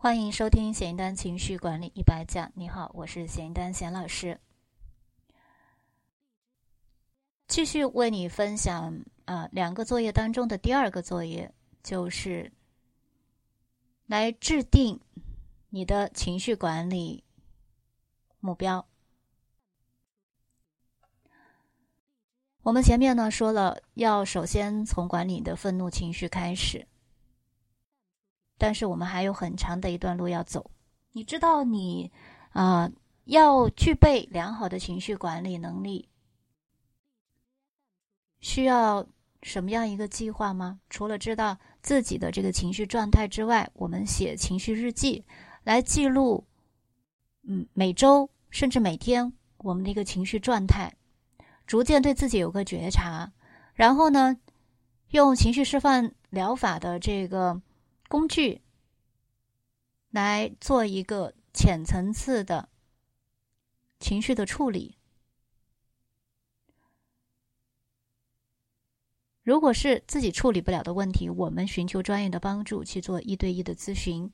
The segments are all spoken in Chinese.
欢迎收听咸鱼丹情绪管理一百讲。你好，我是咸鱼丹咸老师，继续为你分享啊两个作业当中的第二个作业，就是来制定你的情绪管理目标。我们前面呢说了，要首先从管理你的愤怒情绪开始。但是我们还有很长的一段路要走。你知道，你啊要具备良好的情绪管理能力，需要什么样一个计划吗？除了知道自己的这个情绪状态之外，我们写情绪日记来记录，嗯，每周甚至每天我们的一个情绪状态，逐渐对自己有个觉察，然后呢，用情绪释放疗法的这个。工具来做一个浅层次的情绪的处理。如果是自己处理不了的问题，我们寻求专业的帮助去做一对一的咨询，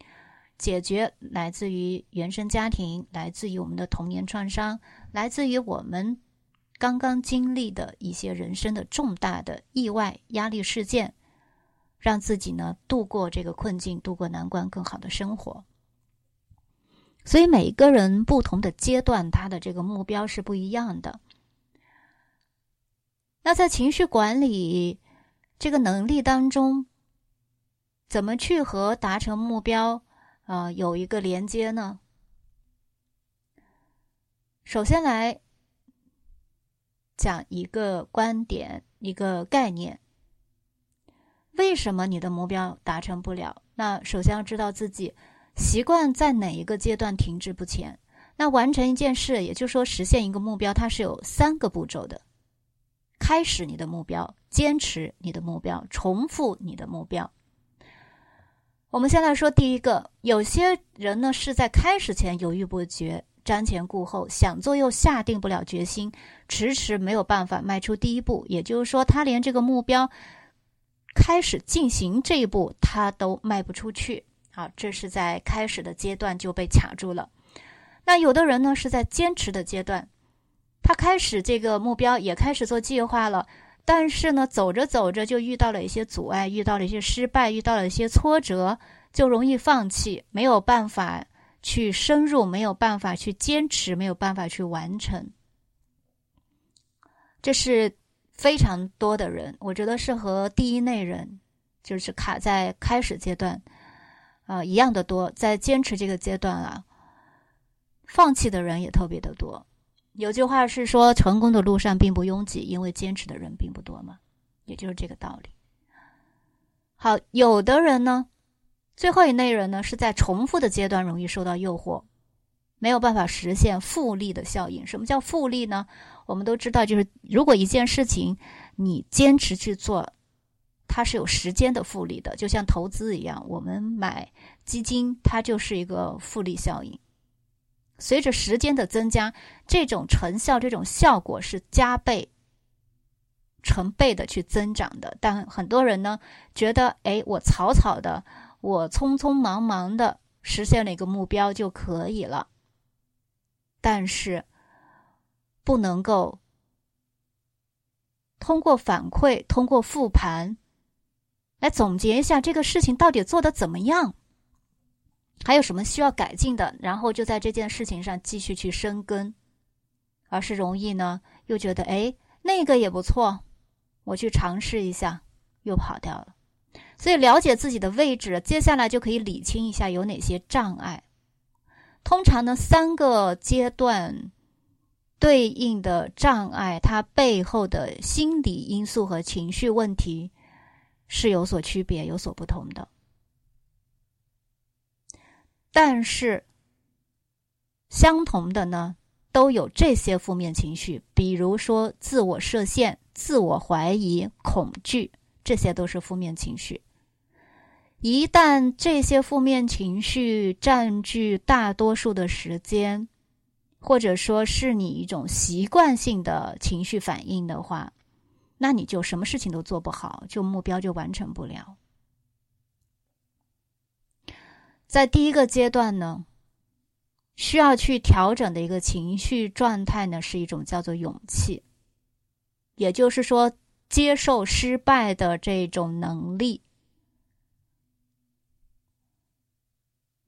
解决来自于原生家庭、来自于我们的童年创伤、来自于我们刚刚经历的一些人生的重大的意外压力事件。让自己呢度过这个困境，度过难关，更好的生活。所以每个人不同的阶段，他的这个目标是不一样的。那在情绪管理这个能力当中，怎么去和达成目标啊有一个连接呢？首先来讲一个观点，一个概念。为什么你的目标达成不了？那首先要知道自己习惯在哪一个阶段停滞不前。那完成一件事，也就是说实现一个目标，它是有三个步骤的：开始你的目标，坚持你的目标，重复你的目标。我们先来说第一个，有些人呢是在开始前犹豫不决、瞻前顾后，想做又下定不了决心，迟迟没有办法迈出第一步。也就是说，他连这个目标。开始进行这一步，他都迈不出去。好，这是在开始的阶段就被卡住了。那有的人呢是在坚持的阶段，他开始这个目标，也开始做计划了，但是呢，走着走着就遇到了一些阻碍，遇到了一些失败，遇到了一些挫折，就容易放弃，没有办法去深入，没有办法去坚持，没有办法去完成。这是。非常多的人，我觉得是和第一类人，就是卡在开始阶段，啊，一样的多。在坚持这个阶段啊，放弃的人也特别的多。有句话是说，成功的路上并不拥挤，因为坚持的人并不多嘛，也就是这个道理。好，有的人呢，最后一类人呢，是在重复的阶段容易受到诱惑。没有办法实现复利的效应。什么叫复利呢？我们都知道，就是如果一件事情你坚持去做，它是有时间的复利的，就像投资一样。我们买基金，它就是一个复利效应。随着时间的增加，这种成效、这种效果是加倍、成倍的去增长的。但很多人呢，觉得，哎，我草草的，我匆匆忙忙的实现了一个目标就可以了。但是，不能够通过反馈、通过复盘来总结一下这个事情到底做的怎么样，还有什么需要改进的，然后就在这件事情上继续去深耕，而是容易呢又觉得哎那个也不错，我去尝试一下，又跑掉了。所以了解自己的位置，接下来就可以理清一下有哪些障碍。通常呢，三个阶段对应的障碍，它背后的心理因素和情绪问题是有所区别、有所不同的。但是相同的呢，都有这些负面情绪，比如说自我设限、自我怀疑、恐惧，这些都是负面情绪。一旦这些负面情绪占据大多数的时间，或者说是你一种习惯性的情绪反应的话，那你就什么事情都做不好，就目标就完成不了。在第一个阶段呢，需要去调整的一个情绪状态呢，是一种叫做勇气，也就是说，接受失败的这种能力。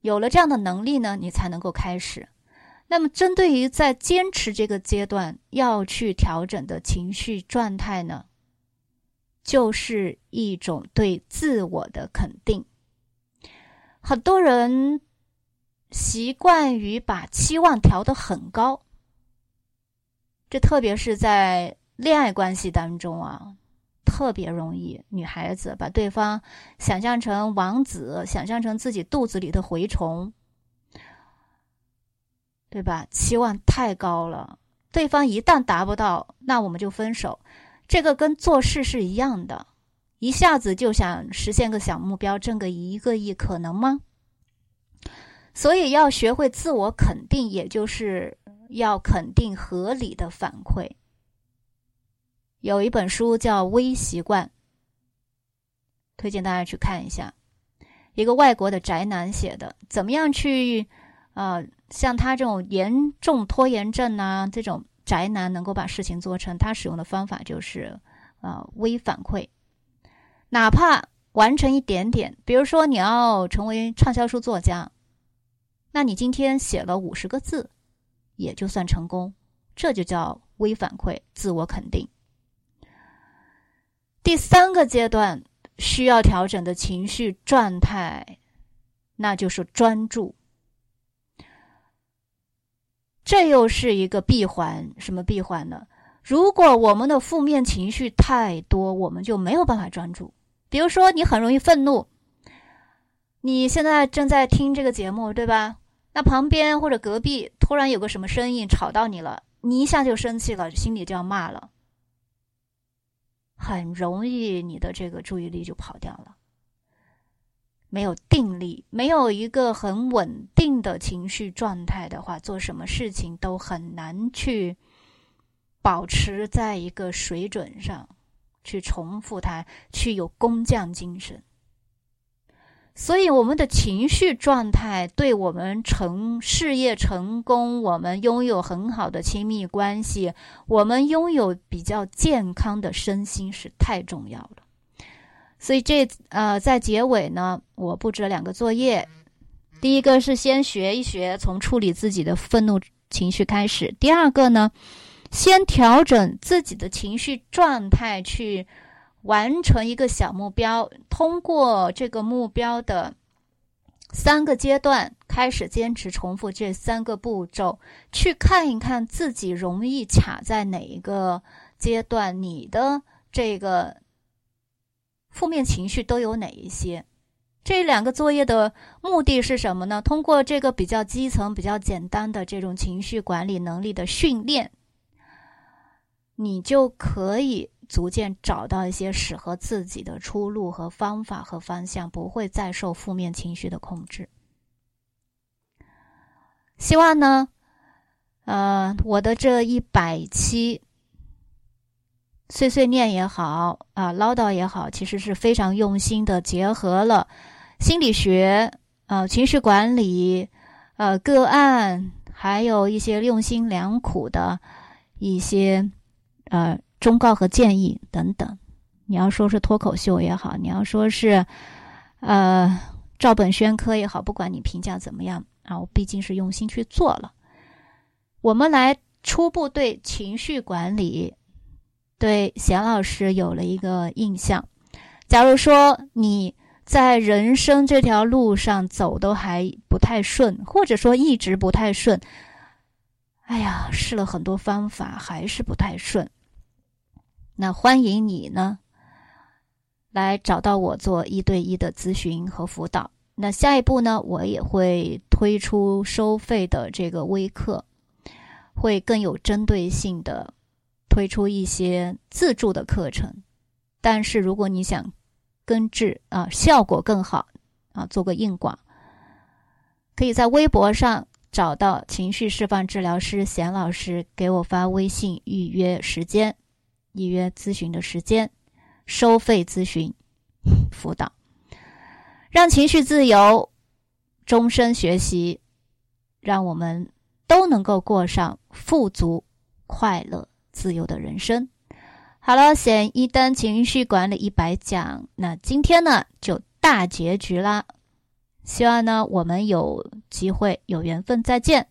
有了这样的能力呢，你才能够开始。那么，针对于在坚持这个阶段要去调整的情绪状态呢，就是一种对自我的肯定。很多人习惯于把期望调得很高，这特别是在恋爱关系当中啊，特别容易。女孩子把对方想象成王子，想象成自己肚子里的蛔虫。对吧？期望太高了，对方一旦达不到，那我们就分手。这个跟做事是一样的，一下子就想实现个小目标，挣个一个亿，可能吗？所以要学会自我肯定，也就是要肯定合理的反馈。有一本书叫《微习惯》，推荐大家去看一下，一个外国的宅男写的，怎么样去啊？像他这种严重拖延症啊，这种宅男能够把事情做成，他使用的方法就是，呃，微反馈，哪怕完成一点点，比如说你要成为畅销书作家，那你今天写了五十个字，也就算成功，这就叫微反馈，自我肯定。第三个阶段需要调整的情绪状态，那就是专注。这又是一个闭环，什么闭环呢？如果我们的负面情绪太多，我们就没有办法专注。比如说，你很容易愤怒，你现在正在听这个节目，对吧？那旁边或者隔壁突然有个什么声音吵到你了，你一下就生气了，心里就要骂了，很容易你的这个注意力就跑掉了。没有定力，没有一个很稳定的情绪状态的话，做什么事情都很难去保持在一个水准上，去重复它，去有工匠精神。所以，我们的情绪状态对我们成事业成功，我们拥有很好的亲密关系，我们拥有比较健康的身心是太重要了。所以这呃，在结尾呢，我布置了两个作业。第一个是先学一学从处理自己的愤怒情绪开始；第二个呢，先调整自己的情绪状态，去完成一个小目标。通过这个目标的三个阶段，开始坚持重复这三个步骤，去看一看自己容易卡在哪一个阶段，你的这个。负面情绪都有哪一些？这两个作业的目的是什么呢？通过这个比较基层、比较简单的这种情绪管理能力的训练，你就可以逐渐找到一些适合自己的出路和方法和方向，不会再受负面情绪的控制。希望呢，呃，我的这一百期。碎碎念也好啊，唠叨也好，其实是非常用心的，结合了心理学、呃情绪管理、呃个案，还有一些用心良苦的一些呃忠告和建议等等。你要说是脱口秀也好，你要说是呃照本宣科也好，不管你评价怎么样啊，我毕竟是用心去做了。我们来初步对情绪管理。对贤老师有了一个印象。假如说你在人生这条路上走都还不太顺，或者说一直不太顺，哎呀，试了很多方法还是不太顺，那欢迎你呢来找到我做一对一的咨询和辅导。那下一步呢，我也会推出收费的这个微课，会更有针对性的。推出一些自助的课程，但是如果你想根治啊，效果更好啊，做个硬广，可以在微博上找到情绪释放治疗师贤老师，给我发微信预约时间，预约咨询的时间，收费咨询辅导，让情绪自由，终身学习，让我们都能够过上富足、快乐、自由的人生。好了，显一单情绪管理一百讲，那今天呢就大结局啦。希望呢我们有机会有缘分再见。